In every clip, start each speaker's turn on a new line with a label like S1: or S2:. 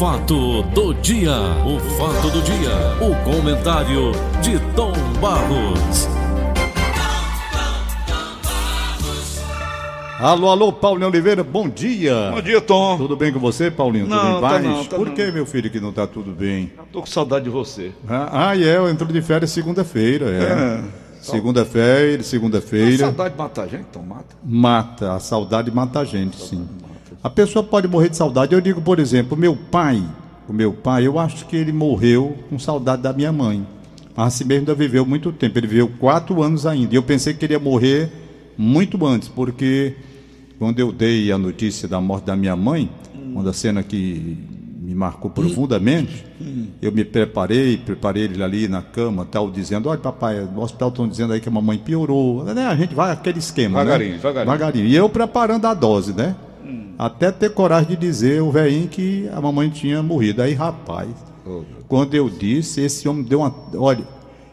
S1: fato do dia, o fato do dia, o comentário de Tom Barros.
S2: Alô, alô, Paulinho Oliveira, bom dia.
S3: Bom dia, Tom.
S2: Tudo bem com você, Paulinho?
S3: Não,
S2: tudo em
S3: tá
S2: paz?
S3: não, tá
S2: Por
S3: não.
S2: que, meu filho, que não tá tudo bem?
S3: Tô com saudade de você.
S2: Ah, ah, é, eu entro de férias segunda-feira, é.
S3: É.
S2: Segunda-feira,
S3: A
S2: segunda-feira.
S3: saudade mata a gente, Tom, mata.
S2: Mata, a saudade mata a gente, sim. A pessoa pode morrer de saudade. Eu digo, por exemplo, meu pai, o meu pai, eu acho que ele morreu com saudade da minha mãe. Mas assim mesmo ainda viveu muito tempo. Ele viveu quatro anos ainda. E eu pensei que ele ia morrer muito antes, porque quando eu dei a notícia da morte da minha mãe, uma da cena que me marcou profundamente, eu me preparei, preparei ele ali na cama, tal, dizendo, olha papai, no hospital estão dizendo aí que a mamãe piorou. Né? A gente vai aquele esquema,
S3: Devagarinho,
S2: né?
S3: devagarinho.
S2: devagarinho. E eu preparando a dose, né? Até ter coragem de dizer o velhinho que a mamãe tinha morrido. Aí, rapaz,
S3: Oh,
S2: quando eu disse, esse homem deu uma. Olha,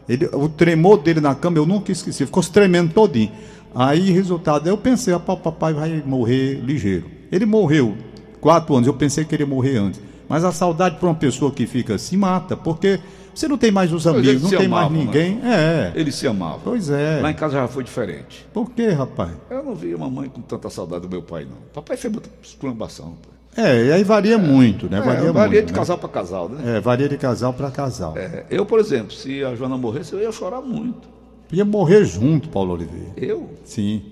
S2: ele, o tremor dele na cama eu nunca esqueci, ficou se tremendo todinho. Aí, resultado, eu pensei, ah, o papai vai morrer ligeiro. Ele morreu quatro anos, eu pensei que ele ia morrer antes. Mas a saudade para uma pessoa que fica assim mata, porque você não tem mais os amigos,
S3: eles
S2: não tem
S3: amavam,
S2: mais ninguém. É.
S3: Ele se amava.
S2: Pois é.
S3: Lá em casa já foi diferente.
S2: Por quê, rapaz?
S3: Eu não vi a mamãe com tanta saudade do meu pai, não. Papai fez muita exclamação. pai.
S2: É, e aí varia muito, né? Varia,
S3: É, varia
S2: muito.
S3: de
S2: né?
S3: casal para casal, né?
S2: É, varia de casal para casal.
S3: É, eu, por exemplo, se a Joana morresse, eu ia chorar muito.
S2: Ia morrer junto, Paulo Oliveira.
S3: Eu?
S2: Sim.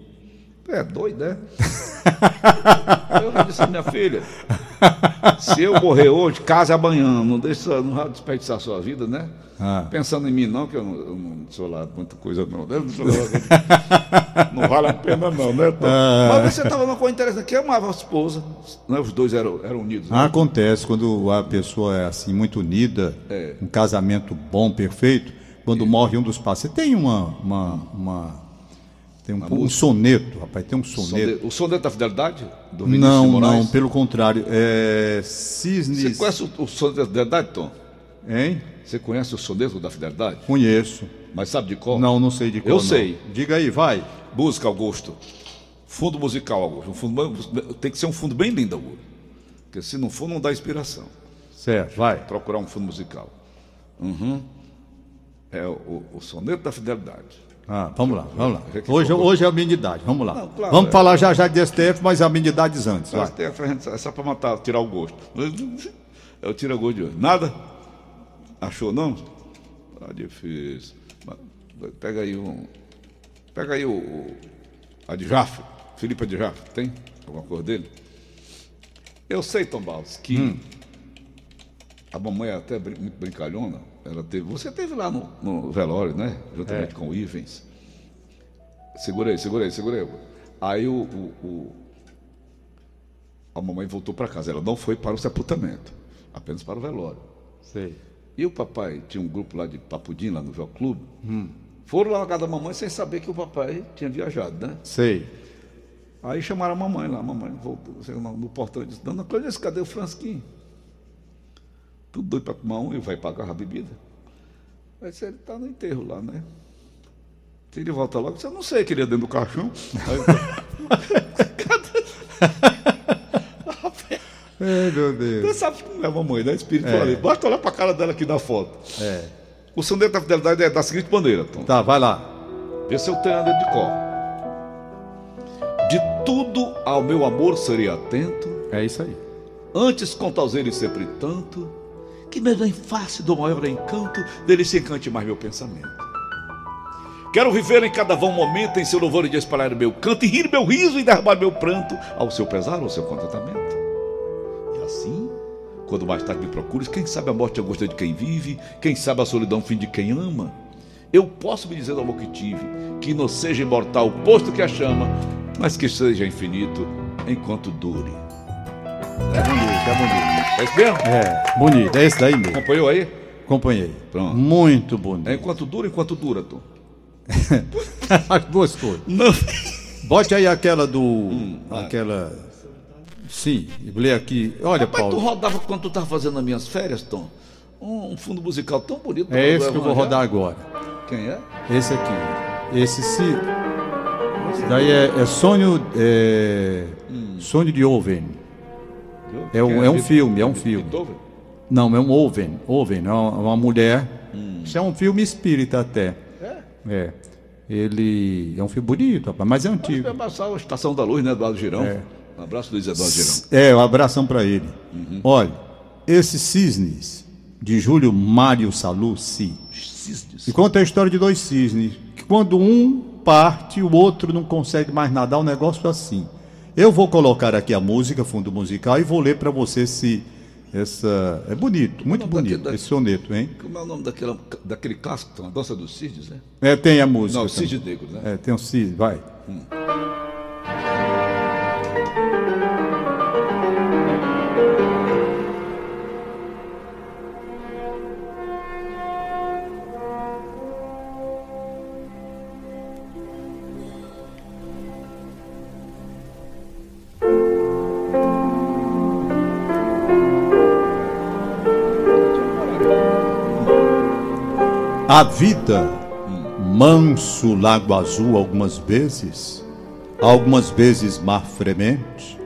S3: É doido, né? eu disse minha filha, se eu morrer hoje, casa amanhã, não deixa, não vai desperdiçar a sua vida, né?
S2: Ah.
S3: Pensando em mim não, que eu não, eu não sou lá muita coisa não. né? Não, não vale a pena não, né? Tom?
S2: Ah.
S3: Mas você estava numa coisa interessante, que amava a esposa, né? os dois eram, eram unidos. né?
S2: Acontece quando a pessoa é assim muito unida,
S3: É.
S2: um casamento bom, perfeito, quando morre um dos pais. Você tem uma, uma, uma- tem um, um soneto, rapaz, tem um soneto.
S3: Sonde- O soneto da fidelidade? Do Vinícius
S2: Não,
S3: Moraes?
S2: não, pelo contrário, é
S3: Você
S2: cisnes.
S3: conhece o, o soneto da fidelidade, Tom?
S2: Hein?
S3: Você conhece o soneto da fidelidade?
S2: Conheço.
S3: Mas sabe de qual?
S2: Não, não sei de qual.
S3: Eu
S2: não.
S3: sei.
S2: Diga aí, vai.
S3: Música, Augusto. Fundo musical, Augusto. Um fundo, tem que ser um fundo bem lindo, Augusto. Porque se não for, não dá inspiração.
S2: Certo, vai.
S3: Procurar um fundo musical. Uhum. É o, o soneto da fidelidade.
S2: Ah, vamos lá, vamos lá.
S3: Aqui,
S2: Hoje, hoje é a minha idade, vamos lá.
S3: Não, claro,
S2: vamos
S3: é.
S2: falar já já de STF, mas a minha idade antes. Vai.
S3: Frente, é só para matar, tirar o gosto. Eu tiro o gosto de hoje. Nada? Achou não? Tá difícil. Mas, Pega aí um. Pega aí o. o Adjaf. Felipe Adjaf. Tem? Alguma cor dele? Eu sei, Tom Barros, que a mamãe é até brin- muito brincalhona. Ela teve, você teve lá no, no velório, né? Juntamente com o Ivens. Segura aí, segura aí, segura aí. Aí o- o- o, a mamãe voltou para casa. Ela não foi para o sepultamento, apenas para o velório.
S2: Sei.
S3: E o papai tinha um grupo lá de papudim, lá no Véu Clube. Foram lá na casa da mamãe sem saber que o papai tinha viajado, né?
S2: Sei.
S3: Aí chamaram a mamãe lá. A mamãe voltou no portão e disse: Dona Cláudia, cadê o Fransquinho? Tudo doido para tomar um e vai pagar a bebida. Aí disse, ele está no enterro lá, né? Se ele volta logo, disse, eu não sei, queria dentro do caixão.
S2: Ai, meu Deus.
S3: Você sabe como é a mamãe, né? Espiritualista. Basta olhar para a cara dela aqui na foto.
S2: É.
S3: O soneto da fidelidade é da seguinte maneira, Tom.
S2: Tá, vai lá.
S3: Vê se eu tenho dentro de cor. De tudo ao meu amor serei atento,
S2: É isso aí.
S3: antes com ele sempre tanto, que mesmo em face do maior encanto, dele se encante mais meu pensamento. Quero viver em cada vão momento, em seu louvor e de espalhar meu canto, e rir meu riso e derramar meu pranto, ao seu pesar, ao seu contentamento. E assim, quando mais tarde me procures, quem sabe a morte é a de quem vive, quem sabe a solidão fim de quem ama, eu posso me dizer do amor que tive, que não seja imortal posto que a chama, mas que seja infinito enquanto dure.
S2: É bonito, é bonito.
S3: É isso mesmo?
S2: É, bonito. É esse daí mesmo.
S3: Acompanhou aí?
S2: Acompanhei.
S3: Pronto.
S2: Muito bonito.
S3: É enquanto dura, enquanto dura, Tom.
S2: As duas coisas.
S3: Não.
S2: Bote aí aquela do.
S3: Hum,
S2: aquela. Sim, lê aqui. Olha,
S3: Rapaz, tu
S2: Paulo.
S3: rodava quando tu estava fazendo as minhas férias, Tom? Um, fundo musical tão bonito.
S2: É esse que eu vou rodar agora.
S3: Quem é?
S2: Esse aqui. Esse se. Esse daí é, é sonho. É, Sonho de Oven. É um, é um filme, é um filme. Não, é um Oven. Oven, é uma, uma mulher. Isso é um filme espírita até.
S3: É?
S2: É. Ele é um filme bonito, rapaz, mas é
S3: Vai
S2: antigo.
S3: passar a Estação da Luz, né, Eduardo Girão?
S2: É.
S3: Um abraço, Luiz Eduardo Girão.
S2: É, um abração para ele. Olha, esses cisnes de Júlio Mário Salucci.
S3: Cisnes.
S2: E conta a história de dois cisnes. Que quando um parte, o outro não consegue mais nadar, um negócio assim. Eu vou colocar aqui a música, fundo musical, e vou ler para você se essa. É bonito, muito
S3: nome daquele-
S2: bonito
S3: da-
S2: esse soneto, hein?
S3: Como é o nome daquela, daquele clássico, a dança dos cisnes, né?
S2: É, tem a música.
S3: Não,
S2: também.
S3: Cisne Negro, né?
S2: É, tem um cisne, vai. A vida, manso lago azul algumas vezes, algumas vezes mar fremente,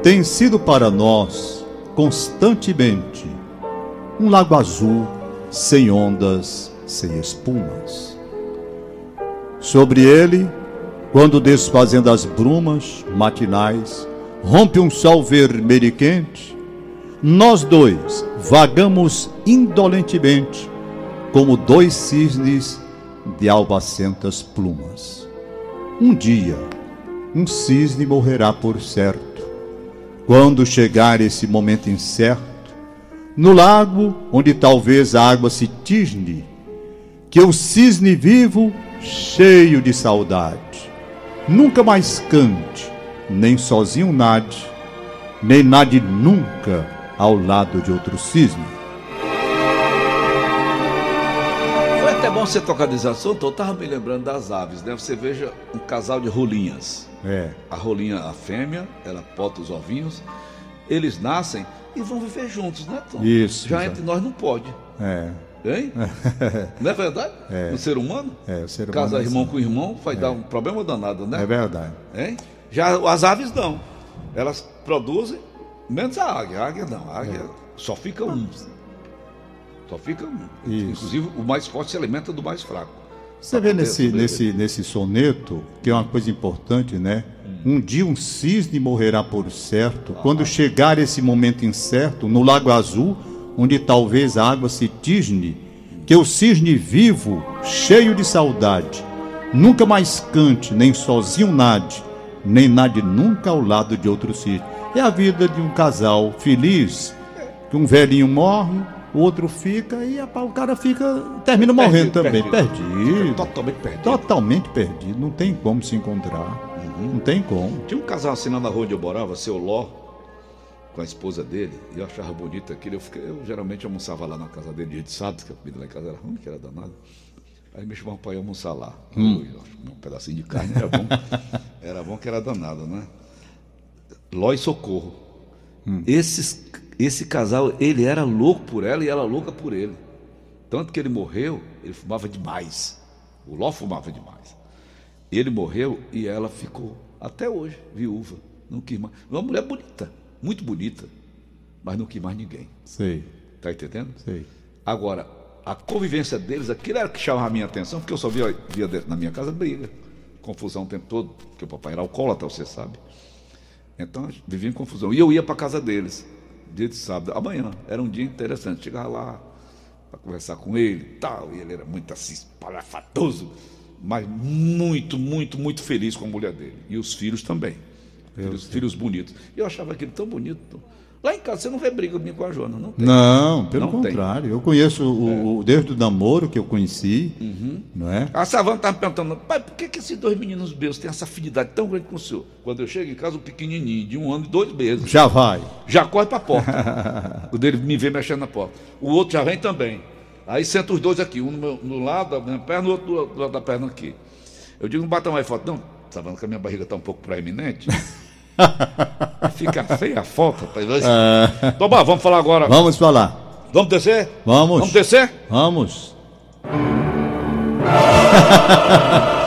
S2: tem sido para nós constantemente um lago azul sem ondas, sem espumas. Sobre ele, quando desfazendo as brumas matinais, rompe um sol vermelho e quente, nós dois vagamos indolentemente como dois cisnes de albacentas plumas. Um dia, um cisne morrerá por certo. Quando chegar esse momento incerto, no lago onde talvez a água se tisne, que o cisne vivo, cheio de saudade, nunca mais cante, nem sozinho nade, nem nade nunca ao lado de outro cisne.
S3: Bom você tocar desse assunto, eu tava me lembrando das aves, né? Você veja um casal de rolinhas.
S2: É,
S3: A rolinha, a fêmea, ela bota os ovinhos, eles nascem e vão viver juntos, né, Tom?
S2: Isso,
S3: Já entre nós não pode,
S2: é,
S3: hein? Não é verdade? No ser humano?
S2: é, o ser humano
S3: Casa
S2: é
S3: irmão
S2: assim.
S3: com irmão vai dar um problema danado, né?
S2: É verdade.
S3: Hein? Já as aves não. Elas produzem, menos a águia. A águia não. A águia só fica um. Só fica um.
S2: Isso.
S3: Inclusive, o mais forte se alimenta do mais fraco.
S2: Você vê
S3: poder
S2: nesse, nesse, nesse soneto, que é uma coisa importante, né?
S3: Hum.
S2: Um dia um cisne morrerá por certo, quando chegar esse momento incerto, no Lago Azul, onde talvez a água se tisne, que o cisne vivo, cheio de saudade, nunca mais cante, nem sozinho nade, nem nade nunca ao lado de outro cisne. É a vida de um casal feliz, que um velhinho morre, o outro fica e o cara fica termina morrendo também, perdido.
S3: Fica Totalmente perdido.
S2: Totalmente perdido, não tem como se encontrar. Não tem como.
S3: Tinha um casal assim lá na rua onde eu morava, seu Ló, com a esposa dele, e eu achava bonito aquilo. Eu, fiquei- eu geralmente almoçava lá na casa dele dia de sábado, que a comida lá em casa era ruim, que era danada. Aí me chamava para ir almoçar lá.
S2: Hum.
S3: Eu, um pedacinho de carne era bom. era bom que era danado, né? Ló e Socorro.
S2: Hum.
S3: Esses, esse casal, ele era louco por ela e ela louca por ele. Tanto que ele morreu, ele fumava demais. O Ló fumava demais. Ele morreu e ela ficou, até hoje, viúva. Não quis mais. Uma mulher bonita, muito bonita, mas não quis mais ninguém.
S2: Sei,
S3: Tá entendendo?
S2: sei.
S3: Agora, a convivência deles, aquilo era o que chamava a minha atenção, porque eu só via, via na minha casa briga, confusão o tempo todo, porque o papai era alcoólatra, você sabe. Então, vivia em confusão. E eu ia para casa deles, dia de sábado, amanhã. Era um dia interessante. Chegava lá para conversar com ele e tal, e ele era muito assim, espalhafatoso, mas muito, muito, muito feliz com a mulher dele. E os filhos também. Filhos, filhos bonitos. E eu achava aquilo tão bonito. Lá em casa você não vê briga minha com a Joana, não tem.
S2: Não, pelo
S3: Não tem.
S2: contrário. Eu conheço o, o- desde o namoro que eu conheci, não é?
S3: A Savana estava me perguntando, pai, por que, que esses dois meninos meus têm essa afinidade tão grande com o senhor? Quando eu chego em casa, o pequenininho, de um ano e dois meses,
S2: Já vai.
S3: já corre para a porta. o dele me vê mexendo na porta. O outro já vem também. Aí senta os dois aqui, um no, meu- no lado da minha perna, o outro do, do lado da perna aqui. Eu digo, não bata mais foto. Não, Savana, que a minha barriga está um pouco proeminente. Fica feia a foto, rapaz. Então, bom, vamos falar agora.
S2: Vamos falar.
S3: Vamos descer?
S2: Vamos.
S3: Vamos descer?
S2: Vamos.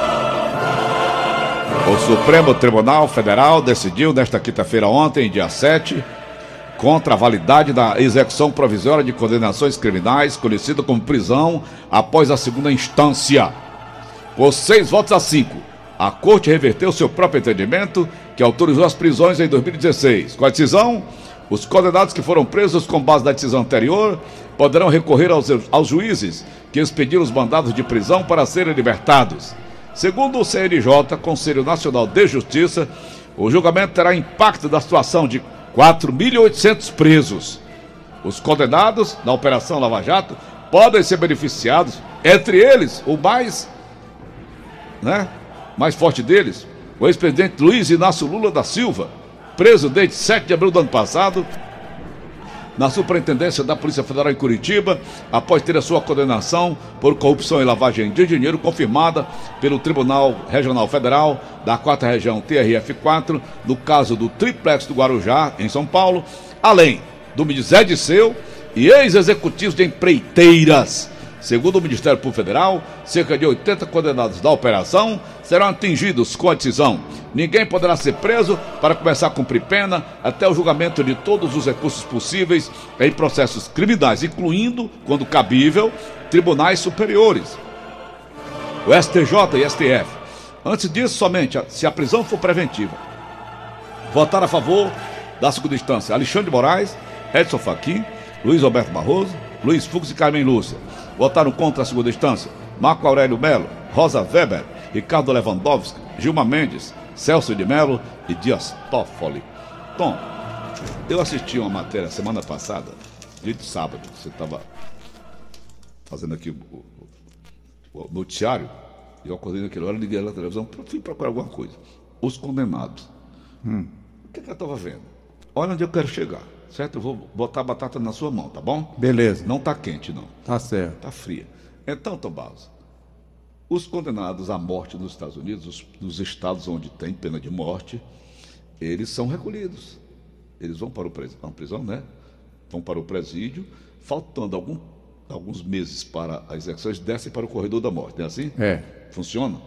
S3: O Supremo Tribunal Federal decidiu nesta quinta-feira, ontem, dia 7, contra a validade da execução provisória de condenações criminais, conhecida como prisão, após a segunda instância. Por seis votos a cinco, a Corte reverteu seu próprio entendimento, que autorizou as prisões em 2016. Com a decisão, os condenados que foram presos com base na decisão anterior poderão recorrer aos, aos juízes que expediram os mandados de prisão para serem libertados. Segundo o CNJ, Conselho Nacional de Justiça, o julgamento terá impacto da situação de 4.800 presos. Os condenados na Operação Lava Jato podem ser beneficiados, entre eles, o mais, né, mais forte deles, o ex-presidente Luiz Inácio Lula da Silva, preso desde 7 de abril do ano passado, na Superintendência da Polícia Federal em Curitiba, após ter a sua condenação por corrupção e lavagem de dinheiro confirmada pelo Tribunal Regional Federal da 4 Região TRF4, no caso do Triplex do Guarujá, em São Paulo, além do Zé Disseu e ex-executivos de empreiteiras Segundo o Ministério Público Federal, cerca de 80 condenados da operação serão atingidos com a decisão. Ninguém poderá ser preso para começar a cumprir pena até o julgamento de todos os recursos possíveis em processos criminais, incluindo, quando cabível, tribunais superiores, o STJ e STF. Antes disso, somente se a prisão for preventiva. Votar a favor da segunda instância: Alexandre de Moraes, Edson Fachin, Luiz Roberto Barroso, Luiz Fux e Carmen Lúcia. Votaram contra a segunda instância Marco Aurélio Melo, Rosa Weber, Ricardo Lewandowski, Gilma Mendes, Celso de Melo e Dias Toffoli. Tom, eu assisti uma matéria semana passada, dia de sábado, você estava fazendo aqui o, o, o, noticiário, e eu acordei naquela hora, liguei na televisão, fui procurar alguma coisa. Os condenados. Hum. O que, que eu estava vendo? Olha onde eu quero chegar certo? Eu vou botar a batata na sua mão, tá bom?
S2: Beleza.
S3: Não tá quente, não.
S2: Tá certo.
S3: Tá fria. Então, Tom Barros, os condenados à morte nos Estados Unidos, os, nos estados onde tem pena de morte, eles são recolhidos. Eles vão para o prisão, prisão, né? Vão para o presídio, faltando algum, alguns meses para as execuções, descem para o corredor da morte, não é assim?
S2: É.
S3: Funciona?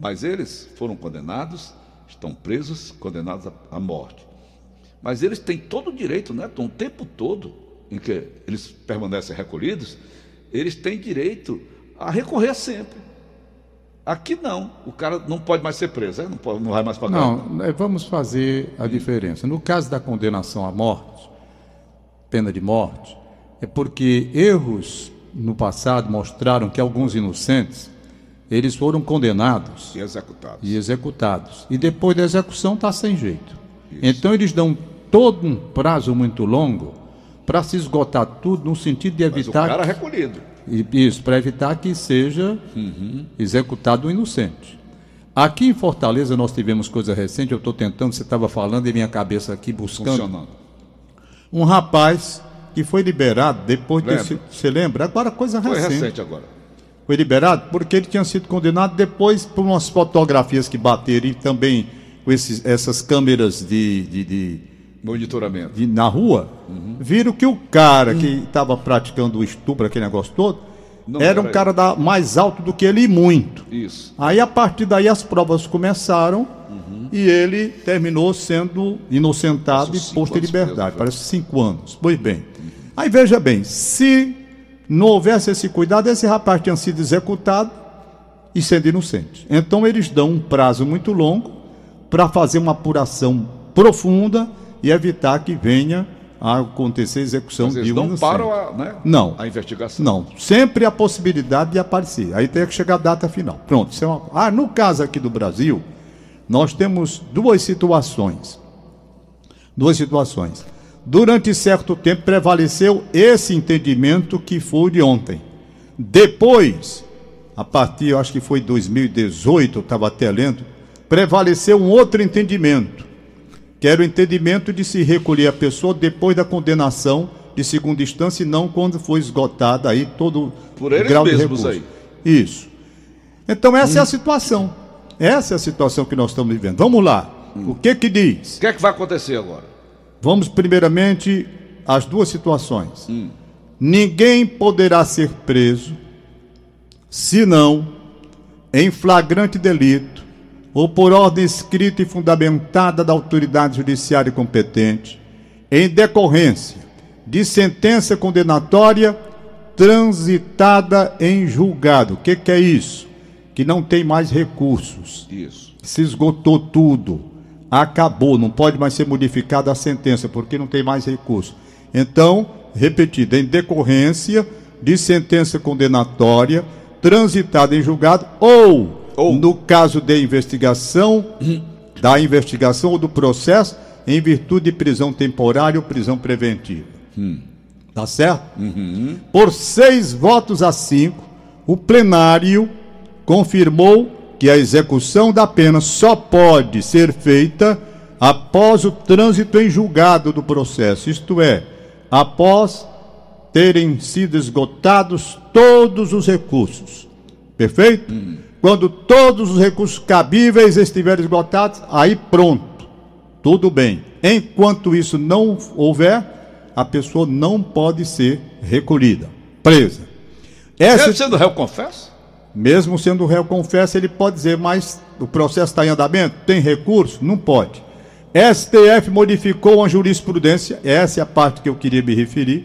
S3: Mas eles foram condenados, estão presos, condenados à morte. Mas eles têm todo o direito, né, Tom, o tempo todo em que eles permanecem recolhidos, eles têm direito a recorrer sempre. Aqui não, o cara não pode mais ser preso, né? não, pode, não vai mais pagar.
S2: Não, é, vamos fazer a diferença. No caso da condenação à morte, pena de morte, é porque erros no passado mostraram que alguns inocentes eles foram condenados
S3: e executados.
S2: E executados. E depois da execução está sem jeito. Isso. Então eles dão todo um prazo muito longo para se esgotar tudo no sentido de evitar. Mas o
S3: cara recolhido.
S2: Isso, para evitar que seja uhum. executado o inocente. Aqui em Fortaleza nós tivemos coisa recente, eu estou tentando, você estava falando e minha cabeça aqui buscando. Funcionando. Um rapaz que foi liberado depois Lembra. desse. Você lembra? Agora coisa recente. Foi recente
S3: agora.
S2: Foi liberado porque ele tinha sido condenado depois por umas fotografias que bateram e também com esses, essas câmeras de, de, de
S3: Monitoramento.
S2: De, na rua, uhum. viram que o cara que estava praticando o estupro, aquele negócio todo, Não era um cara da, mais alto do que ele e muito.
S3: Isso.
S2: Aí a partir daí as provas começaram uhum. e ele terminou sendo inocentado e posto em liberdade. Parece cinco anos. Pois bem. Uhum. Aí veja bem, se não houvesse esse cuidado, esse rapaz tinha sido executado e sendo inocente. Então eles dão um prazo muito longo para fazer uma apuração profunda e evitar que venha a acontecer a execução
S3: Mas
S2: de um
S3: não param a, né,
S2: não,
S3: a investigação.
S2: Não, sempre a possibilidade de aparecer. Aí tem que chegar a data final. Pronto, isso é uma... Ah, no caso aqui do Brasil, nós temos duas situações. Duas situações. Durante certo tempo prevaleceu esse entendimento que foi de ontem. Depois, a partir, eu acho que foi 2018, eu estava até lendo, prevaleceu um outro entendimento que era o entendimento de se recolher a pessoa depois da condenação de segunda instância e não quando foi esgotada aí todo
S3: Por eles o grau mesmos de recurso. aí.
S2: Isso. Então essa hum. é a situação. Essa é a situação que nós estamos vivendo. Vamos lá. Hum. O que que diz?
S3: O que é que vai acontecer agora?
S2: Vamos primeiramente às duas situações. Hum. Ninguém poderá ser preso senão em flagrante delito ou por ordem escrita e fundamentada da autoridade judiciária competente, em decorrência de sentença condenatória transitada em julgado. O que, que é isso? Que não tem mais recursos.
S3: Isso.
S2: Se esgotou tudo. Acabou, não pode mais ser modificada a sentença, porque não tem mais recurso. Então, repetido, em decorrência de sentença condenatória transitada em julgado ou,
S3: Ou.
S2: no caso de investigação, da investigação ou do processo, em virtude de prisão temporária ou prisão preventiva. Tá certo? Por seis votos a cinco, o plenário confirmou que a execução da pena só pode ser feita após o trânsito em julgado do processo, isto é, após terem sido esgotados todos os recursos. Perfeito? Quando todos os recursos cabíveis estiverem esgotados, aí pronto. Tudo bem. Enquanto isso não houver, a pessoa não pode ser recolhida, presa. Essa,
S3: Mesmo sendo réu, confesso?
S2: mesmo sendo réu confesso, ele pode dizer, mas o processo está em andamento? Tem recurso? Não pode. STF modificou uma jurisprudência, essa é a parte que eu queria me referir.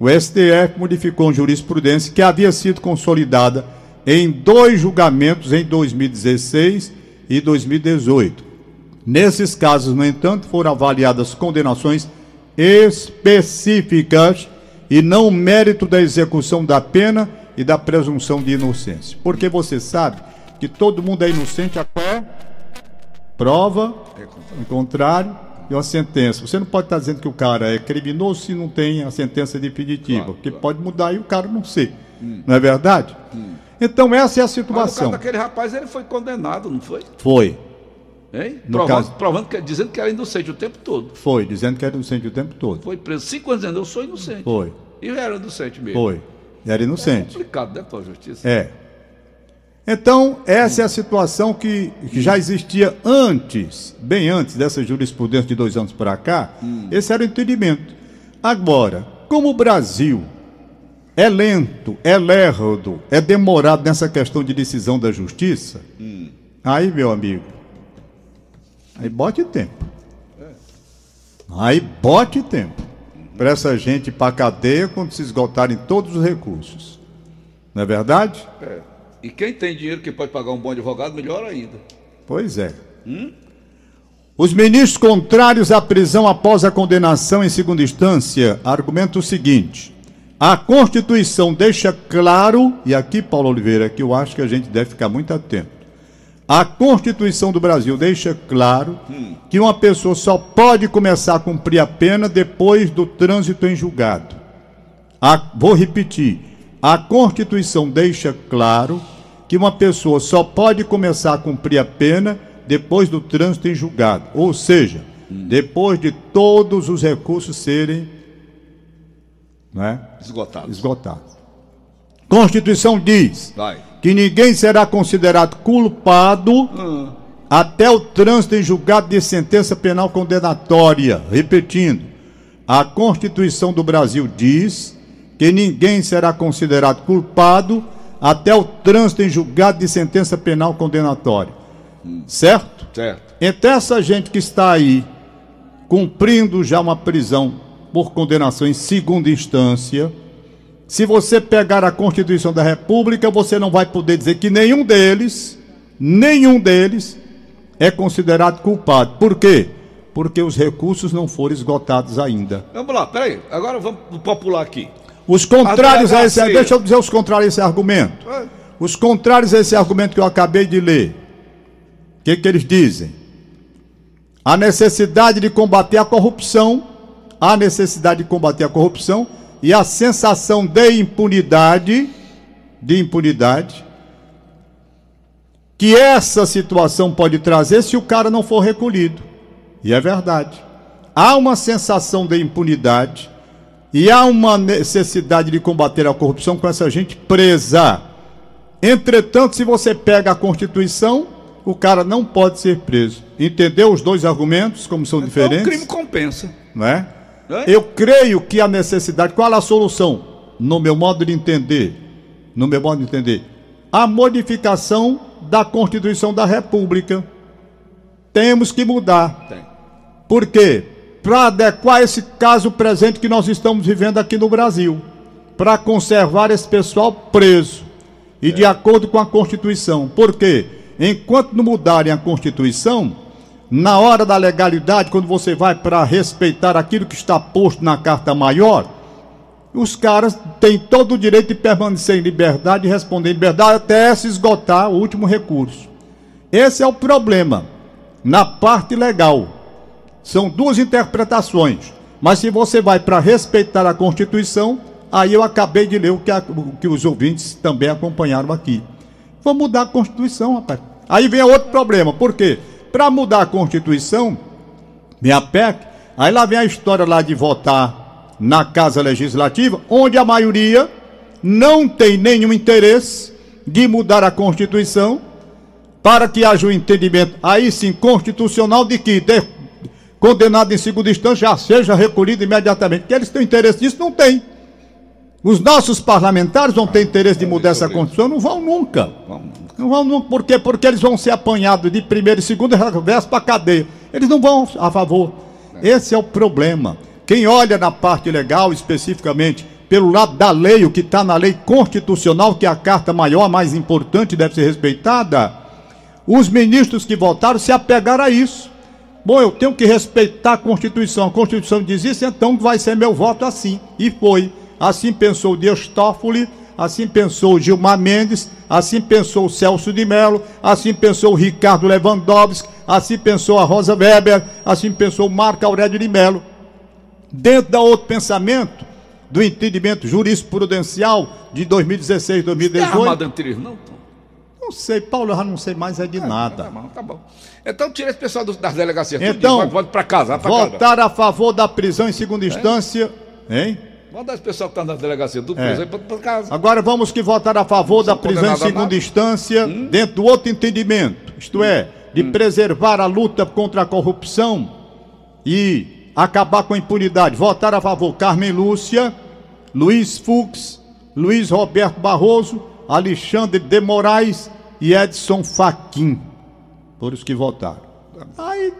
S2: O STF modificou uma jurisprudência que havia sido consolidada em dois julgamentos em 2016 e 2018. Nesses casos, no entanto, foram avaliadas condenações específicas e não o mérito da execução da pena e da presunção de inocência. Porque você sabe que todo mundo é inocente até prova em contrário e uma sentença. Você não pode estar dizendo que o cara é criminoso se não tem a sentença definitiva,
S3: Claro,
S2: porque
S3: claro.
S2: pode mudar e o cara não ser. Não é verdade? Então essa é a
S3: Mas no
S2: situação.
S3: caso daquele rapaz, ele foi condenado, não foi?
S2: Foi,
S3: Hein?
S2: No
S3: Provando,
S2: caso-
S3: provando que, dizendo que era inocente o tempo todo.
S2: foi, dizendo que era inocente o tempo todo.
S3: Foi preso cinco anos dizendo, eu sou inocente.
S2: Foi,
S3: E eu era inocente mesmo.
S2: foi. Era
S3: É
S2: inocente.
S3: complicado, né, a justiça?
S2: É. Então, essa é a situação que, que já existia antes, bem antes dessa jurisprudência de dois anos para cá. Esse era o entendimento. Agora, como o Brasil é lento, é lerdo, é demorado nessa questão de decisão da justiça, aí, meu amigo, aí bote tempo. Aí bote tempo para essa gente para a cadeia quando se esgotarem todos os recursos. Não é verdade?
S3: É. E quem tem dinheiro que pode pagar um bom advogado, melhor ainda.
S2: Pois é. Os ministros contrários à prisão após a condenação em segunda instância argumentam o seguinte: a Constituição deixa claro, e aqui, Paulo Oliveira, que eu acho que a gente deve ficar muito atento. A Constituição do Brasil deixa claro que uma pessoa só pode começar a cumprir a pena depois do trânsito em julgado. A- vou repetir. A Constituição deixa claro que uma pessoa só pode começar a cumprir a pena depois do trânsito em julgado. Ou seja, depois de todos os recursos serem né,
S3: Esgotado.
S2: esgotados. Constituição diz
S3: Vai.
S2: que ninguém será considerado culpado até o trânsito em julgado de sentença penal condenatória. Repetindo, a Constituição do Brasil diz que ninguém será considerado culpado até o trânsito em julgado de sentença penal condenatória. Certo?
S3: Certo.
S2: Então, essa gente que está aí cumprindo já uma prisão por condenação em segunda instância, se você pegar a Constituição da República, você não vai poder dizer que nenhum deles, nenhum deles é considerado culpado. Por quê? Porque os recursos não foram esgotados ainda.
S3: Vamos lá, peraí. Agora vamos popular aqui.
S2: Os contrários a esse,
S3: delegacia.
S2: deixa eu dizer os contrários a esse argumento.
S3: É.
S2: Os contrários a esse argumento que eu acabei de ler, o que, que eles dizem? A necessidade de combater a corrupção, a necessidade de combater a corrupção e a sensação de impunidade, de impunidade, que essa situação pode trazer se o cara não for recolhido. E é verdade. Há uma sensação de impunidade e há uma necessidade de combater a corrupção com essa gente presa. Entretanto, se você pega a Constituição, o cara não pode ser preso. Entendeu os dois argumentos, como são
S3: Então, o
S2: diferentes?
S3: crime compensa.
S2: Não é?
S3: É?
S2: Eu creio que a necessidade, qual a solução? No meu modo de entender, no meu modo de entender, a modificação da Constituição da República. Temos que mudar.
S3: Tem.
S2: Por quê? para adequar esse caso presente que nós estamos vivendo aqui no Brasil, para conservar esse pessoal preso e de acordo com a Constituição. Por quê? Enquanto não mudarem a Constituição, na hora da legalidade, quando você vai para respeitar aquilo que está posto na Carta Maior, os caras têm todo o direito de permanecer em liberdade e responder em liberdade até se esgotar o último recurso. Esse é o problema na parte legal. São duas interpretações. Mas se você vai para respeitar a Constituição, aí eu acabei de ler o que, a, o que os ouvintes também acompanharam aqui. Vamos mudar a Constituição, rapaz. Aí vem outro problema. Por quê? Para mudar a Constituição, minha PEC, aí lá vem a história lá de votar na Casa Legislativa, onde a maioria não tem nenhum interesse de mudar a Constituição para que haja um entendimento, aí sim, constitucional, de que de, condenado em segunda instância já seja recolhido imediatamente. Que eles têm interesse nisso? Não tem. Os nossos parlamentares vão ter interesse de mudar essa Constituição? Não vão nunca. Não vão nunca. Por quê? Porque eles vão ser apanhados de primeira e segunda reverso para a cadeia. Eles não vão a favor. Esse é o problema. Quem olha na parte legal, especificamente, pelo lado da lei, o que está na lei constitucional, que é a carta maior, mais importante, deve ser respeitada, os ministros que votaram se apegaram a isso. Bom, eu tenho que respeitar a Constituição. A Constituição diz isso, então vai ser meu voto assim. E foi. Assim pensou Dias Toffoli, assim pensou Gilmar Mendes, assim pensou Celso de Mello, assim pensou Ricardo Lewandowski, assim pensou a Rosa Weber, assim pensou Marco Aurélio de Mello. Dentro da outro pensamento, do entendimento jurisprudencial de 2016, 2018. Não é não, não sei, Paulo, eu já não sei mais é de é, nada. Tá
S3: bom, tá bom. Então tira esse pessoal das delegacias.
S2: Então,
S3: pode para casa.
S2: Votar a favor da prisão em segunda instância, é? hein?
S3: Manda esse pessoal que está na delegacia do é. para casa.
S2: Agora vamos que votar a favor da prisão em segunda instância, hum? dentro do outro entendimento, isto hum. é, de hum. preservar a luta contra a corrupção e acabar com a impunidade. Votar a favor Carmen Lúcia, Luiz Fux, Luiz Roberto Barroso, Alexandre de Moraes e Edson Fachin. Por os que votaram. Aí,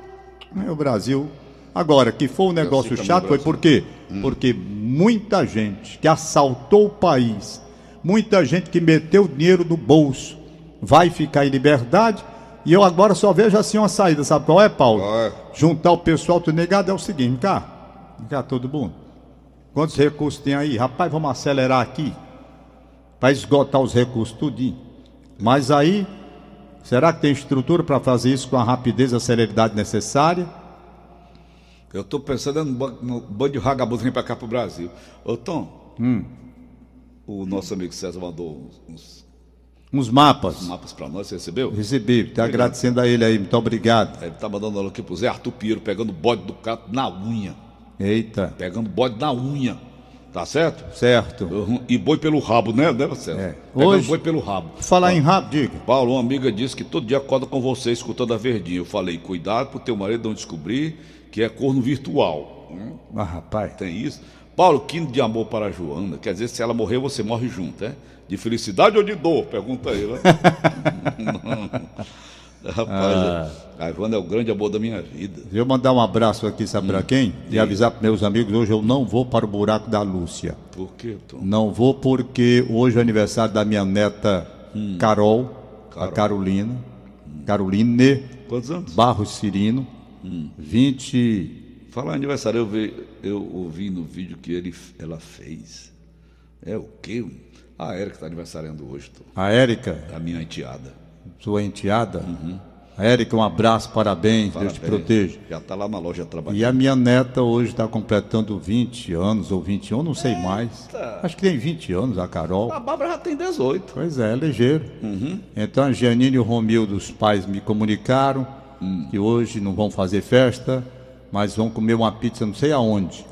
S2: o Brasil. Agora, que foi um negócio chato, foi por quê? Hum. Porque muita gente que assaltou o país, muita gente que meteu dinheiro no bolso, vai ficar em liberdade. E eu agora só vejo assim uma saída, sabe qual é, Paulo? É. Juntar o pessoal do negado é o seguinte, cá, cá todo mundo. Quantos recursos tem aí? Rapaz, vamos acelerar aqui para esgotar os recursos tudinho. Mas aí, será que tem estrutura para fazer isso com a rapidez e a celeridade necessária?
S3: Eu estou pensando no, no bando de vagabundo vir para cá para o Brasil. Ô Tom, hum. o nosso amigo César mandou uns,
S2: uns mapas. Uns
S3: mapas para nós, você recebeu?
S2: Recebi, está agradecendo a ele aí, muito obrigado.
S3: Ele está mandando aqui para o Zé Arthur Piero, pegando bode do gato na unha.
S2: Eita.
S3: Pegando bode na unha. Tá certo?
S2: Certo.
S3: E boi pelo rabo, né, né Marcelo? É.
S2: Hoje,
S3: boi pelo rabo.
S2: Falar em rabo, diga.
S3: Paulo, uma amiga disse que todo dia acorda com você escutando a verdinha. Eu falei, cuidado pro teu marido não descobrir que é corno virtual.
S2: Hum? Ah, rapaz.
S3: Tem isso. Paulo, quino de amor para a Joana. Quer dizer, se ela morrer, você morre junto, é? De felicidade ou de dor? Pergunta ele. Rapaz, ah. a Ivana é o grande amor da minha vida.
S2: Eu mandar um abraço aqui, sabe hum. para quem? E avisar para meus amigos, hoje eu não vou para o buraco da Lúcia.
S3: Por quê, Tom?
S2: Não vou porque hoje é aniversário da minha neta hum. Carol, Carol, a Carolina. Hum. Caroline.
S3: Quantos anos?
S2: Barros Cirino. Hum. 20.
S3: Falar aniversário, eu, vi, eu ouvi no vídeo que ele, ela fez. É o quê? A Érica está aniversariando hoje. Tom.
S2: A Érica?
S3: A minha enteada
S2: sua enteada. Uhum. Érica, um abraço, parabéns, parabéns, Deus te proteja.
S3: Já está lá na loja trabalhando.
S2: E a minha neta hoje está completando 20 anos ou 21, não sei Eita. mais. Acho que tem 20 anos, a Carol.
S3: A Bárbara já tem 18.
S2: Pois é, é ligeiro. Uhum. Então a Giannine e o Romildo, os pais, me comunicaram hum. que hoje não vão fazer festa, mas vão comer uma pizza não sei aonde.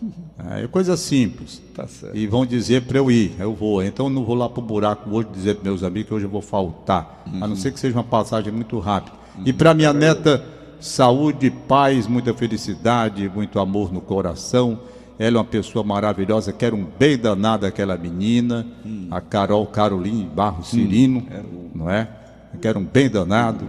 S2: É coisa simples.
S3: Tá.
S2: E vão dizer para eu ir, eu vou. Então eu não vou lá para o buraco hoje dizer para meus amigos que hoje eu vou faltar. Uhum. A não ser que seja uma passagem muito rápida. Uhum. E para minha neta, saúde, paz, muita felicidade, muito amor no coração. Ela é uma pessoa maravilhosa, quero um bem danado aquela menina, uhum. a Carol Caroline Barro Cirino, não é? Quero um bem danado.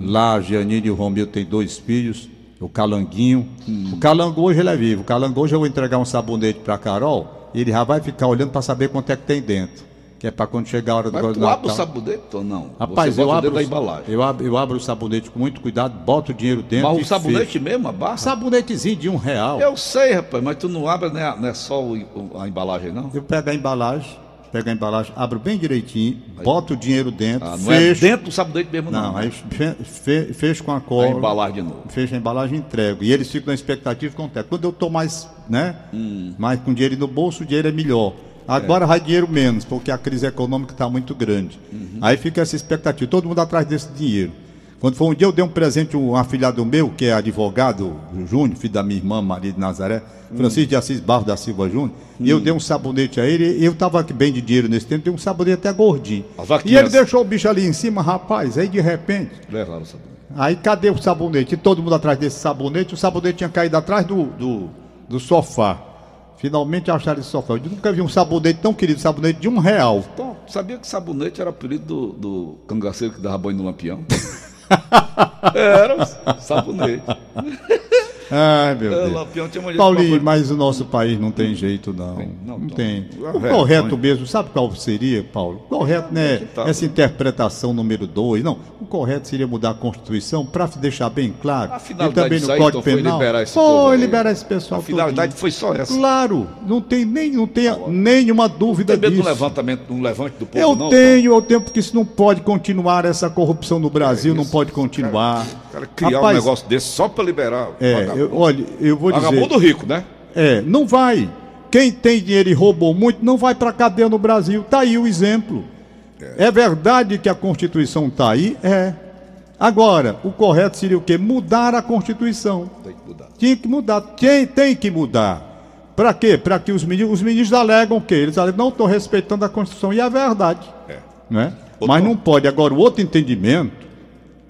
S2: Lá Gianine e o Romeu têm dois filhos o calanguinho. O calango hoje ele é vivo. O calango hoje eu vou entregar um sabonete para Carol, e ele já vai ficar olhando para saber quanto é que tem dentro. Que é para quando chegar a hora do
S3: Mas tu abre o sabonete ou não?
S2: Rapaz,
S3: Você
S2: eu abro,
S3: da embalagem.
S2: eu, abro, eu abro o sabonete com muito cuidado, boto o dinheiro dentro
S3: Mas o sabonete
S2: fecho.
S3: mesmo, a barra?
S2: Sabonetezinho de um real.
S3: Eu sei, rapaz, mas tu não abre, não é, não é só o- a embalagem, não?
S2: Eu pego a embalagem, pego a embalagem, abro bem direitinho, boto o dinheiro dentro,
S3: Ah, não é
S2: fecho.
S3: dentro do sabonete mesmo, não.
S2: Não,
S3: né?
S2: aí fe- fe- fecho com a
S3: a
S2: cola.
S3: embalagem de novo.
S2: Fecho a embalagem e entrego. E eles ficam na expectativa com o. Quando eu estou mais, né?
S3: Hum.
S2: Mais com dinheiro no bolso, o dinheiro é melhor. Agora vai dinheiro menos, porque a crise econômica está muito grande.
S3: Uhum.
S2: Aí fica essa expectativa, todo mundo atrás desse dinheiro. Quando foi um dia, eu dei um presente a um afilhado meu, que é advogado, Júnior, filho da minha irmã, Maria de Nazaré,
S3: Hum.
S2: Francisco de Assis Barros da Silva Júnior, e eu dei um sabonete a ele, e eu estava bem de dinheiro nesse tempo, dei um sabonete até gordinho. E ele deixou o bicho ali em cima, rapaz, aí de repente,
S3: Levaram o sabonete.
S2: Aí cadê o sabonete? E todo mundo atrás desse sabonete. O sabonete tinha caído atrás do, do, do sofá. Finalmente acharam esse sofá. Eu nunca vi um sabonete tão querido, sabonete de um real.
S3: Então, sabia que sabonete era apelido do, do cangaceiro que dava banho no lampião? era o sabonete.
S2: Ai, meu
S3: É,
S2: Deus.
S3: lampião tinha uma
S2: Paulinho, mas o nosso país não tem jeito, não.
S3: não,
S2: Não,
S3: não.
S2: tem.
S3: É
S2: O correto mesmo, sabe qual seria, Paulo? O correto não é
S3: que tá.
S2: essa interpretação número dois, não. O correto seria mudar a Constituição para deixar bem claro.
S3: A
S2: e também
S3: disso
S2: no Código
S3: então, foi
S2: Penal.
S3: liberar esse
S2: foi liberar esse pessoal.
S3: A finalidade foi só essa.
S2: Claro, não tem, nem, não tem nenhuma dúvida
S3: Tem medo do
S2: disso.
S3: levantamento, um levante do povo,
S2: Eu
S3: não?
S2: tenho, eu tenho, porque isso não pode continuar, essa corrupção no Brasil não pode continuar.
S3: O cara criar
S2: Rapaz,
S3: um negócio desse só para liberar.
S2: É, eu- olha, eu vou dizer.
S3: Vagabundo rico, né?
S2: É, não vai. Quem tem dinheiro e roubou muito não vai para cadeia no Brasil. Tá aí o exemplo. É, verdade que a Constituição tá aí? É. Agora, o correto seria o quê? Mudar a Constituição.
S3: Tem que mudar.
S2: Tinha que mudar. Quem tem que mudar? Para quê? Para que os ministros, os ministros alegam o quê? Eles alegam, não estão respeitando a Constituição. E é verdade.
S3: É.
S2: Né? Mas não pode. Agora, o outro entendimento,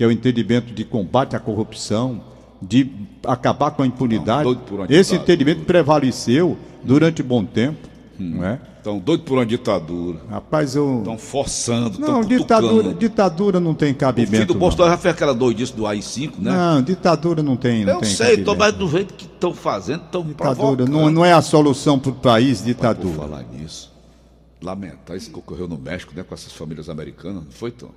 S2: que é o entendimento de combate à corrupção, de acabar com a impunidade,
S3: Não, doido
S2: esse
S3: ditadura.
S2: entendimento prevaleceu durante bom tempo.
S3: Hum.
S2: Não é?
S3: Estão doidos por uma ditadura.
S2: Rapaz, eu.
S3: Estão forçando,
S2: Não, ditadura, ditadura não tem
S3: O filho
S2: cabimento.
S3: do. Bolsonaro já fez aquela doidice do AI-5, né?
S2: Não, ditadura não tem. Não
S3: Eu
S2: tem
S3: sei,
S2: cabimento.
S3: tô, mas do jeito que estão fazendo, estão
S2: Ditadura não, não é a solução para o país, ditadura.
S3: falar nisso, lamentar isso que ocorreu no México, né, com essas famílias americanas, não foi, Tom?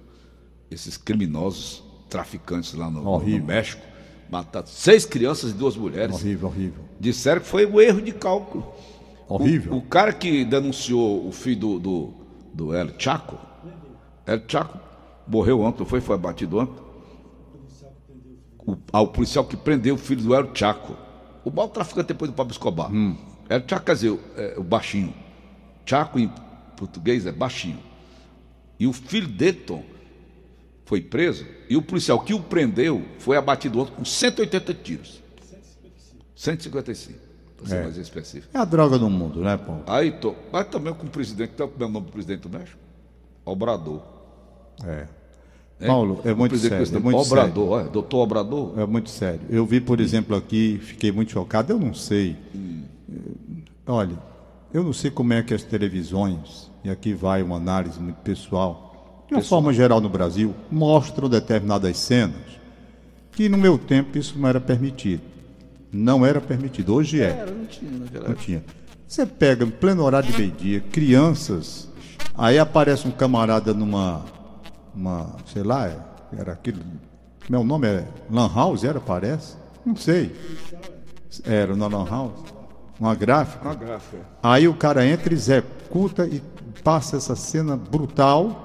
S3: Esses criminosos traficantes lá no, no. México mataram seis crianças e duas mulheres.
S2: Horrível, horrível.
S3: Disseram que foi um erro de cálculo.
S2: Horrível.
S3: O, o cara que denunciou o filho do, do, do El Chaco, El Chaco morreu ontem, foi? Foi abatido ontem. O, policial que prendeu o filho do El Chaco. O maior traficante depois do Pablo Escobar. El Chaco, quer dizer, o- é, o baixinho. Chaco em português é baixinho. E o filho dele, Tom, foi preso. E o policial que o prendeu foi abatido ontem com 180 tiros. 155. Para ser mais específico.
S2: É a droga do mundo, né, Paulo?
S3: Aí, tô, mas também com o presidente, qual é o nome do presidente do México? Obrador.
S2: É.
S3: né?
S2: Paulo, é
S3: O
S2: muito sério, é muito
S3: Obrador, olha, doutor Obrador.
S2: É muito sério. Eu vi, por exemplo, aqui, fiquei muito chocado. Eu não sei. Olha, eu não sei como é que as televisões, e aqui vai uma análise muito pessoal, de uma forma geral no Brasil, mostram determinadas cenas que no meu tempo isso não era permitido. Não era permitido. Hoje é.
S3: não tinha, na
S2: Não tinha. Você pega em pleno horário de meio-dia, crianças, aí aparece um camarada numa, uma, sei lá, é- era aquilo, meu nome é Lan House, era, parece? Não sei. Era na Lan House, uma gráfica.
S3: Uma gráfica.
S2: Aí o cara entra, executa e passa essa cena brutal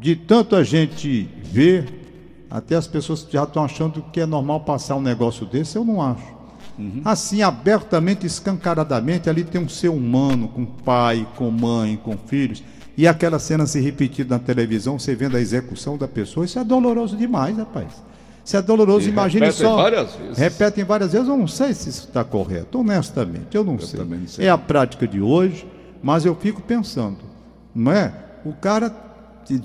S2: de tanto a gente ver, até as pessoas já estão achando que é normal passar um negócio desse, eu não acho. Assim, abertamente, escancaradamente, ali tem um ser humano, com pai, com mãe, com filhos, e aquela cena se repetida na televisão, você vendo a execução da pessoa, isso é doloroso demais, rapaz. Isso é doloroso,
S3: E
S2: imagine
S3: repetem
S2: só.
S3: várias vezes.
S2: Repetem várias vezes, eu não sei se isso está correto, honestamente, eu não sei.
S3: também não sei.
S2: É a prática de hoje, mas eu fico pensando, não é? O cara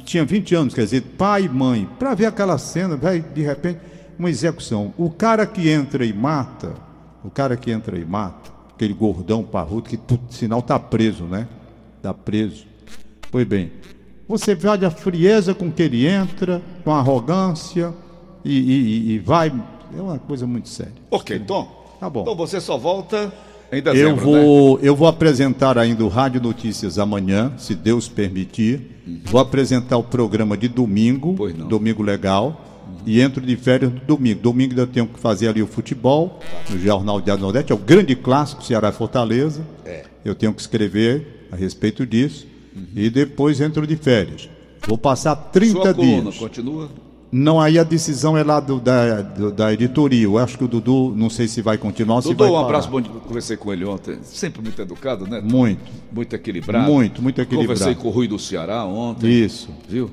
S2: tinha 20 anos, quer dizer, pai e mãe, para ver aquela cena, vai de repente uma execução. O cara que entra e mata, o cara que entra e mata, aquele gordão parrudo que sinal está preso, né? Está preso. Pois bem, você vê a frieza com que ele entra, com a arrogância, e, e- e vai é uma coisa muito séria.
S3: Ok, Tom.
S2: Tá bom.
S3: Então você só volta em dezembro,
S2: Eu
S3: né?
S2: vou, eu vou apresentar ainda o Rádio Notícias amanhã, se Deus permitir. Vou apresentar o programa de domingo, domingo legal, e entro de férias no domingo. Domingo eu tenho que fazer ali o futebol, no Jornal do Nordeste, é o grande clássico Ceará Fortaleza.
S3: É.
S2: Eu tenho que escrever a respeito disso. E depois entro de férias. Vou passar 30
S3: Sua coluna
S2: dias.
S3: continua?
S2: Não, aí a decisão é lá do- da, do- da editoria. Eu acho que o Dudu, não sei se vai continuar
S3: Dudu,
S2: vai
S3: um abraço bom. de- Conversei com ele ontem. Sempre muito educado, né?
S2: Muito.
S3: Muito equilibrado.
S2: Muito, muito equilibrado.
S3: Conversei com o Rui do Ceará ontem.
S2: Isso,
S3: Viu?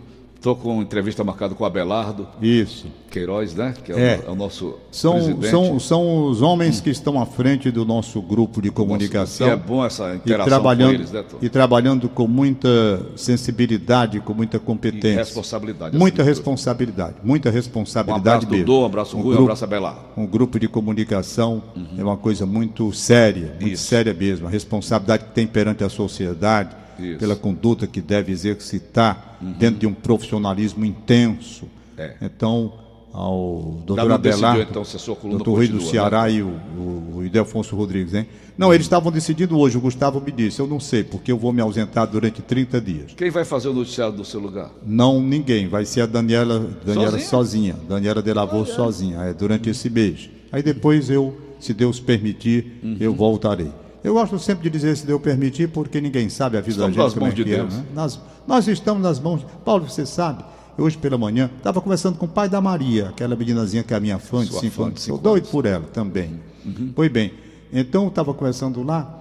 S3: Estou com uma entrevista marcada com o Abelardo
S2: isso.
S3: Queiroz, né? Que é,
S2: É.
S3: O, é o nosso
S2: São,
S3: presidente.
S2: são, são os homens que estão à frente do nosso grupo de comunicação.
S3: E é bom essa
S2: e
S3: interação
S2: trabalhando,
S3: com eles, né, Tom?
S2: e trabalhando com muita sensibilidade, com muita competência.
S3: E responsabilidade,
S2: Muita
S3: de tudo.
S2: responsabilidade. Muita
S3: Um
S2: responsabilidade
S3: abraço,
S2: mesmo.
S3: Dudu, um abraço,
S2: Um
S3: Rui, um
S2: grupo-
S3: abraço, Abelardo.
S2: Um grupo de comunicação é uma coisa muito séria, muito
S3: Isso.
S2: séria mesmo. A responsabilidade que tem perante a sociedade,
S3: Isso.
S2: pela conduta que deve exercitar dentro de um profissionalismo intenso.
S3: É.
S2: Então, ao doutor Abelardo,
S3: então, se a sua coluna
S2: doutor Rui do Ceará
S3: né?
S2: e o, o, o Idelfonso Rodrigues, hein? Não, eles estavam decidindo hoje, o Gustavo me disse, eu não sei, porque eu vou me ausentar durante 30 dias.
S3: Quem vai fazer o noticiário do seu lugar?
S2: Não, ninguém. Vai ser a Daniela, Daniela
S3: Sozinha?
S2: sozinha. Daniela de Lavor sozinha, é, durante esse mês. Aí depois eu, se Deus permitir,
S3: Uhum.
S2: eu voltarei. Eu gosto sempre de dizer se Deus permitir, porque ninguém sabe a vida
S3: Estamos
S2: da gente
S3: nas
S2: como
S3: mãos
S2: é
S3: de
S2: que é,
S3: Deus.
S2: né? Nós, nós estamos nas mãos. Paulo, você sabe, hoje pela manhã, estava conversando com o pai da Maria, aquela meninazinha que é a minha fã de
S3: Sua
S2: 5
S3: fã de
S2: anos.
S3: cinco
S2: Sou doido por ela também.
S3: Uhum.
S2: Pois bem, então estava conversando lá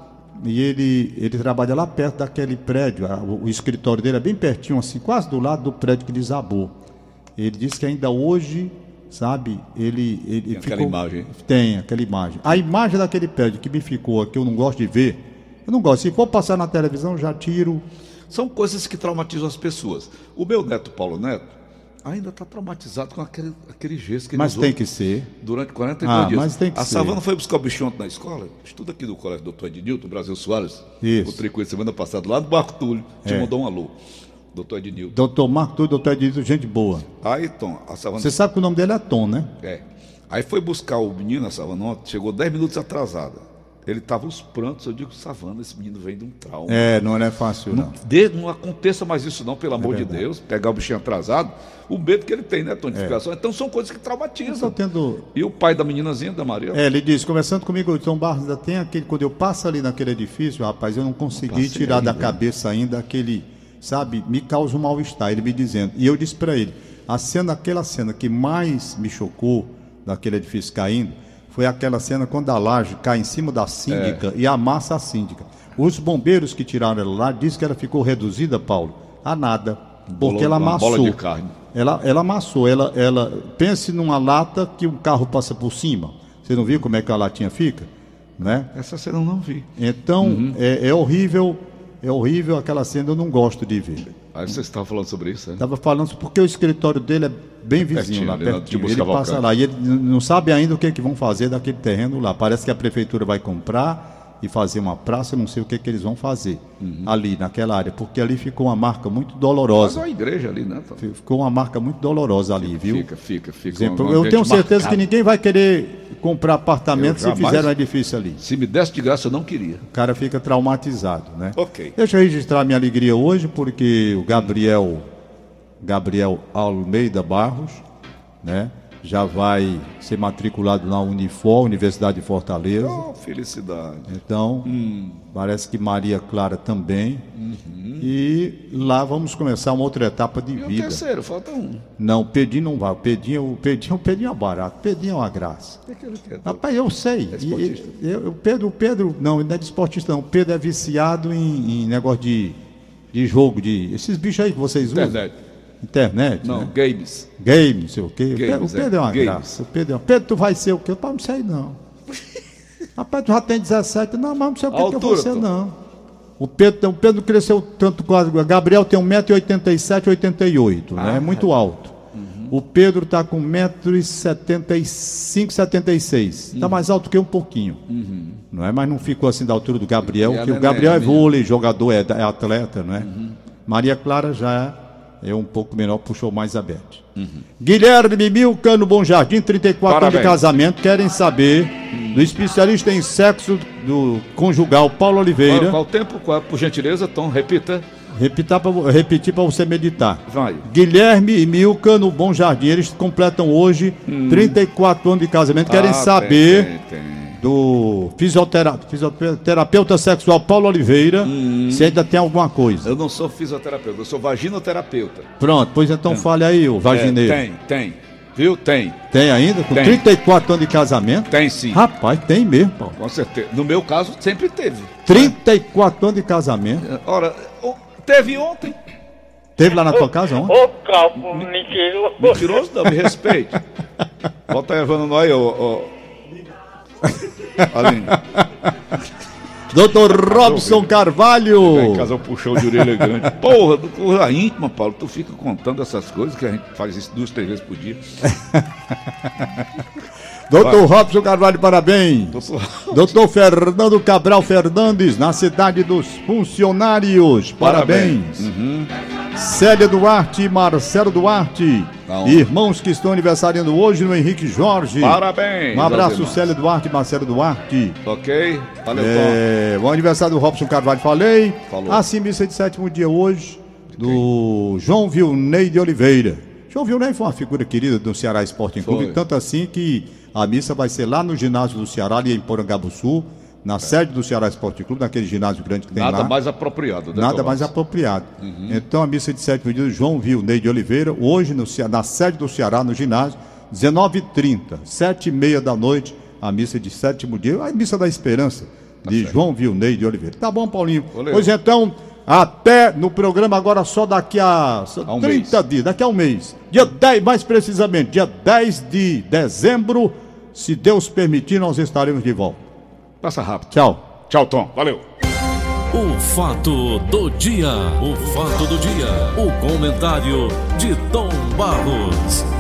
S2: e ele, ele trabalha lá perto daquele prédio. o escritório dele é bem pertinho, assim, quase do lado do prédio que desabou. Ele disse que ainda hoje, sabe, ele. ele
S3: Tem aquela imagem.
S2: Tem aquela imagem. A imagem daquele prédio que me ficou, que eu não gosto de ver, eu não gosto. Se for passar na televisão, já tiro.
S3: São coisas que traumatizam as pessoas. O meu neto, Paulo Neto, ainda está traumatizado com aquele, aquele gesso que ele
S2: Mas tem que ser.
S3: durante 42
S2: Ah,
S3: dias.
S2: mas tem que
S3: a
S2: ser.
S3: Savana foi buscar o bicho ontem na escola. Estuda aqui do colégio Doutor Ednilton, Brasil Soares.
S2: Isso.
S3: Encontrei com ele semana passada lá do Barco Túlio. Te
S2: É.
S3: mandou um alô. Doutor Ednilton.
S2: Doutor Marco, Túlio, doutor Edito, gente boa.
S3: Aí, Tom, a Savana
S2: Você sabe que o nome dele é Tom, né?
S3: É. Aí foi buscar o menino, a Savana, chegou 10 minutos atrasada. Ele estava os prantos, eu digo, Savana, esse menino vem de um trauma.
S2: É, não é fácil, não.
S3: De- não aconteça mais isso não, pelo amor de
S2: verdade.
S3: Deus, pegar o bichinho atrasado, o medo que ele tem, né, tonificação. Então são coisas que traumatizam.
S2: tendo
S3: E o pai da meninazinha, da Maria,
S2: É, ele disse, conversando comigo, Tom Barros ainda tem aquele. Quando eu passo ali naquele edifício, rapaz, eu não consegui
S3: passei
S2: tirar da
S3: ainda.
S2: cabeça ainda aquele, sabe, me causa um mal-estar. Ele me dizendo. E eu disse para ele, a cena, aquela cena que mais me chocou daquele edifício caindo, foi aquela cena quando a laje cai em cima da síndica e amassa a síndica. Os bombeiros que tiraram ela lá dizem que ela ficou reduzida, Paulo, a nada. Porque ela amassou.
S3: bola de carne.
S2: Ela, ela amassou, ela, ela pense numa lata que um carro passa por cima. Você não viu como é que a latinha fica, né?
S3: essa cena eu não vi.
S2: Então
S3: Uhum.
S2: é, é horrível, é horrível aquela cena. Eu não gosto de ver.
S3: Aí você estava falando sobre isso, né?
S2: Estava falando porque o escritório dele é bem vizinho
S3: pertinho,
S2: lá pertinho.
S3: Tibus
S2: Ele passa lá e ele não sabe ainda o que, é que vão fazer daquele terreno lá. Parece que a prefeitura vai comprar e fazer uma praça. Eu não sei o que, é que eles vão fazer ali naquela área, porque ali ficou uma marca muito
S3: Mas
S2: dolorosa.
S3: a igreja ali, né?
S2: Ficou uma marca muito dolorosa ali, viu?
S3: Fica, fica, fica.
S2: Exemplo,
S3: um
S2: eu tenho certeza que ninguém vai querer comprar apartamento se
S3: jamais-
S2: fizer um edifício ali.
S3: Se me desse de graça, eu não queria.
S2: O cara fica traumatizado, né?
S3: Ok.
S2: Deixa eu registrar minha alegria hoje, porque o Gabriel, Gabriel Almeida Barros, né? Já vai ser matriculado na Unifor, Universidade de Fortaleza.
S3: Oh, felicidade.
S2: Então,
S3: Hum.
S2: parece que Maria Clara também.
S3: Uhum.
S2: E lá vamos começar uma outra etapa de
S3: E o
S2: vida.
S3: terceiro, falta um.
S2: Não, o Pedinho não vai. O Pedinho, o Pedinho, o Pedinho é barato. O Pedinho é uma graça.
S3: O que é que ele quer?
S2: Rapaz, eu sei.
S3: É esportista.
S2: E- eu- o Pedro, o Pedro, não, ele não é de esportista, não. O Pedro é viciado em, em negócio de, de jogo, de. Esses bichos aí que vocês usam.
S3: Internet.
S2: Internet.
S3: Não,
S2: né?
S3: games.
S2: Game, não sei o quê. O Pedro-
S3: Games,
S2: o Pedro é,
S3: é,
S2: uma
S3: games.
S2: graça. O Pedro, é- Pedro, tu vai ser o quê? Eu não sei, não. Rapaz, tu já tem 17. Não, mas não sei o que, que eu vou
S3: Altura,
S2: ser,
S3: Tom.
S2: não. O Pedro, o Pedro cresceu tanto quase. O Gabriel tem 1,87m, 88, né? É muito alto. O Pedro está com 1,75m, 76 Está mais alto que um pouquinho. Não é? Mas não ficou assim da altura do Gabriel,
S3: E
S2: porque o Gabriel é
S3: menina.
S2: vôlei, jogador, é, é atleta, não é? Maria Clara já é um pouco menor, puxou mais aberto. Uhum. Guilherme Milka, no Bom Jardim, 34 Parabéns. anos de casamento, querem saber do especialista em sexo do conjugal Paulo Oliveira. Qual,
S3: qual tempo? Qual, por gentileza, Tom, repita.
S2: Repitar pra, repetir para você meditar.
S3: Vai.
S2: Guilherme e Milka no Bom Jardim, eles completam hoje hum. 34 anos de casamento. Querem ah, saber tem, tem. Do fisioterapeuta, fisioterapeuta sexual Paulo Oliveira hum. se ainda tem alguma coisa.
S3: Eu não sou fisioterapeuta, eu sou vaginoterapeuta.
S2: Pronto, pois então é. fale aí, o vagineiro.
S3: É, tem, tem. Viu? Tem.
S2: Tem ainda? Com tem. 34 anos de casamento?
S3: Tem sim.
S2: Rapaz, tem mesmo, Paulo.
S3: Com certeza. No meu caso, sempre teve.
S2: 34 anos de casamento?
S3: Ora, Teve ontem.
S2: Teve lá na tua casa ontem?
S4: Ô, calvo, mentiroso.
S3: Mentiroso não, me respeite. Bota Evandro nós, ô. ô. Aline.
S2: Doutor Robson Carvalho.
S3: Em casa puxão de orelha grande. Porra, do corra íntima, Paulo. Tu fica contando essas coisas que a gente faz isso duas, três vezes por dia.
S2: Doutor Robson Carvalho, parabéns. Doutor Fernando Cabral Fernandes, na cidade dos funcionários, parabéns. parabéns. Uhum. Célia Duarte e Marcelo Duarte, irmãos que estão aniversariando hoje no Henrique Jorge.
S3: Parabéns.
S2: Um abraço, Célia Duarte e Marcelo Duarte.
S3: Ok,
S2: valeu, é, O aniversário do Robson Carvalho, falei. Falou. Assim, missa de sétimo dia hoje, do João Vilney de Oliveira. João Vilney foi uma figura querida do Ceará Esporte Clube, tanto assim que a missa vai ser lá no ginásio do Ceará, ali em Porangabuçu, na sede do Ceará Esporte Clube, naquele ginásio grande que tem
S3: Nada
S2: lá.
S3: Nada mais apropriado,
S2: né, Nada Tomás? mais apropriado. Uhum. Então a missa de sétimo dia, João Ney de Oliveira, hoje no, na sede do Ceará, no ginásio, 19h30, 7h30 da noite, a missa de sétimo dia, a missa da esperança, tá de certo. João Ney de Oliveira. Tá bom, Paulinho? Valeu. Pois então, até no programa agora só daqui a, a um 30 mês. dias, daqui a um mês. Dia 10, mais precisamente, dia 10 de dezembro se Deus permitir, nós estaremos de volta.
S3: Passa rápido.
S2: Tchau.
S3: Tchau, Tom. Valeu.
S1: O fato do dia. O fato do dia. O comentário de Tom Barros.